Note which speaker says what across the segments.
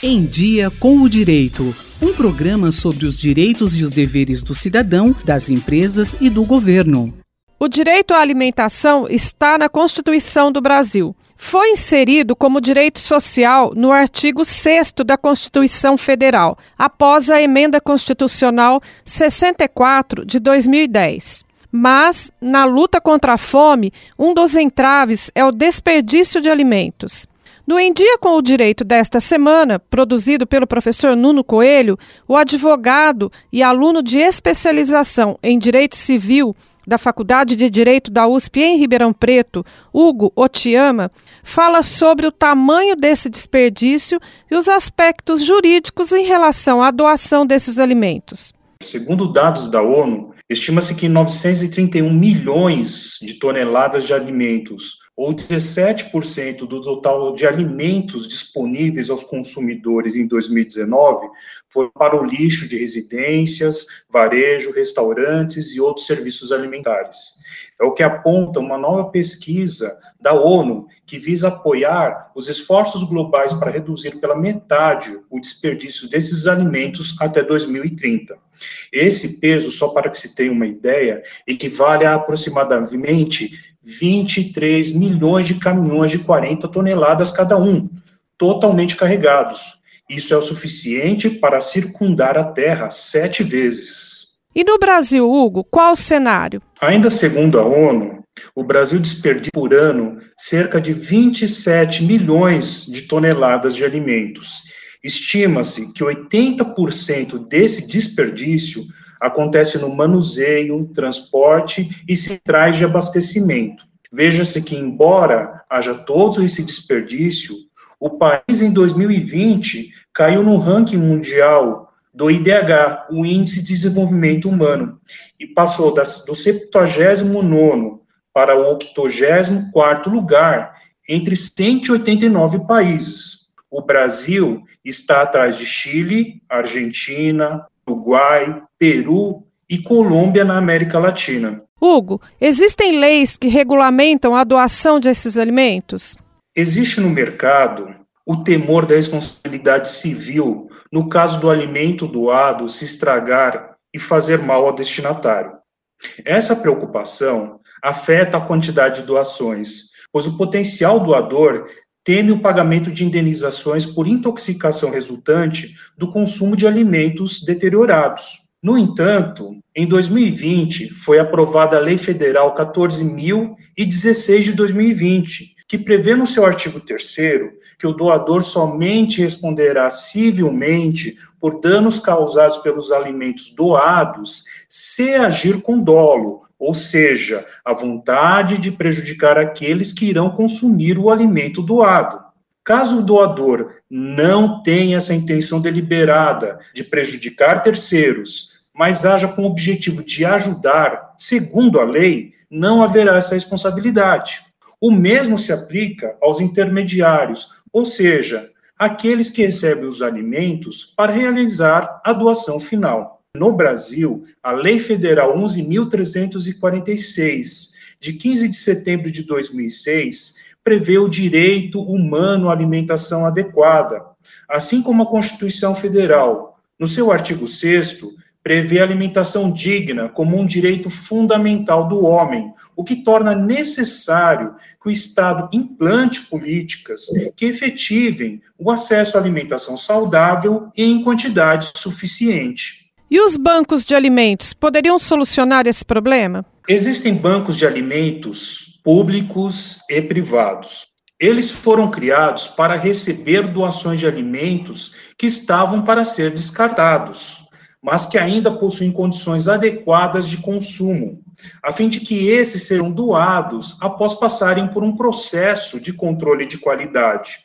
Speaker 1: Em Dia com o Direito. Um programa sobre os direitos e os deveres do cidadão, das empresas e do governo.
Speaker 2: O direito à alimentação está na Constituição do Brasil. Foi inserido como direito social no artigo 6 da Constituição Federal, após a emenda constitucional 64 de 2010. Mas, na luta contra a fome, um dos entraves é o desperdício de alimentos. No Em Dia com o Direito desta semana, produzido pelo professor Nuno Coelho, o advogado e aluno de especialização em Direito Civil da Faculdade de Direito da USP em Ribeirão Preto, Hugo Otiama, fala sobre o tamanho desse desperdício e os aspectos jurídicos em relação à doação desses alimentos.
Speaker 3: Segundo dados da ONU, estima-se que 931 milhões de toneladas de alimentos ou 17% do total de alimentos disponíveis aos consumidores em 2019 foram para o lixo de residências, varejo, restaurantes e outros serviços alimentares. É o que aponta uma nova pesquisa da ONU que visa apoiar os esforços globais para reduzir pela metade o desperdício desses alimentos até 2030. Esse peso, só para que se tenha uma ideia, equivale a aproximadamente 23 milhões de caminhões de 40 toneladas cada um, totalmente carregados. Isso é o suficiente para circundar a Terra sete vezes.
Speaker 2: E no Brasil, Hugo, qual o cenário?
Speaker 3: Ainda segundo a ONU, o Brasil desperdiça por ano cerca de 27 milhões de toneladas de alimentos. Estima-se que 80% desse desperdício acontece no manuseio, transporte e centrais de abastecimento. Veja-se que, embora haja todo esse desperdício, o país em 2020 caiu no ranking mundial do IDH, o Índice de Desenvolvimento Humano, e passou das, do 79 para o 84 lugar entre 189 países. O Brasil está atrás de Chile, Argentina, Uruguai, Peru e Colômbia na América Latina.
Speaker 2: Hugo, existem leis que regulamentam a doação desses alimentos?
Speaker 3: Existe no mercado o temor da responsabilidade civil no caso do alimento doado se estragar e fazer mal ao destinatário. Essa preocupação afeta a quantidade de doações, pois o potencial doador teme o pagamento de indenizações por intoxicação resultante do consumo de alimentos deteriorados. No entanto, em 2020, foi aprovada a Lei Federal 14.016 de 2020, que prevê no seu artigo 3 que o doador somente responderá civilmente por danos causados pelos alimentos doados se agir com dolo, ou seja, a vontade de prejudicar aqueles que irão consumir o alimento doado. Caso o doador não tenha essa intenção deliberada de prejudicar terceiros, mas haja com o objetivo de ajudar, segundo a lei, não haverá essa responsabilidade. O mesmo se aplica aos intermediários, ou seja, aqueles que recebem os alimentos para realizar a doação final. No Brasil, a Lei Federal 11.346, de 15 de setembro de 2006, prevê o direito humano à alimentação adequada, assim como a Constituição Federal, no seu artigo 6, prevê a alimentação digna como um direito fundamental do homem, o que torna necessário que o Estado implante políticas que efetivem o acesso à alimentação saudável e em quantidade suficiente.
Speaker 2: E os bancos de alimentos poderiam solucionar esse problema?
Speaker 3: Existem bancos de alimentos públicos e privados. Eles foram criados para receber doações de alimentos que estavam para ser descartados, mas que ainda possuem condições adequadas de consumo, a fim de que esses sejam doados após passarem por um processo de controle de qualidade.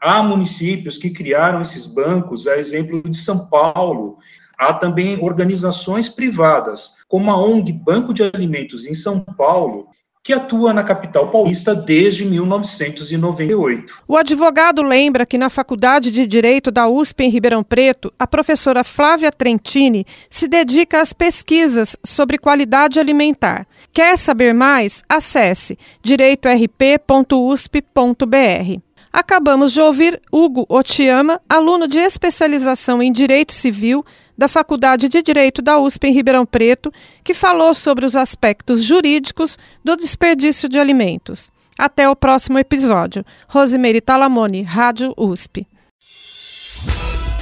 Speaker 3: Há municípios que criaram esses bancos, a exemplo de São Paulo, Há também organizações privadas, como a ONG Banco de Alimentos em São Paulo, que atua na capital paulista desde 1998.
Speaker 2: O advogado lembra que na Faculdade de Direito da USP em Ribeirão Preto, a professora Flávia Trentini se dedica às pesquisas sobre qualidade alimentar. Quer saber mais? Acesse direitorp.usp.br. Acabamos de ouvir Hugo Otiama, aluno de especialização em Direito Civil da Faculdade de Direito da USP em Ribeirão Preto, que falou sobre os aspectos jurídicos do desperdício de alimentos. Até o próximo episódio. Rosemary Talamone, Rádio USP.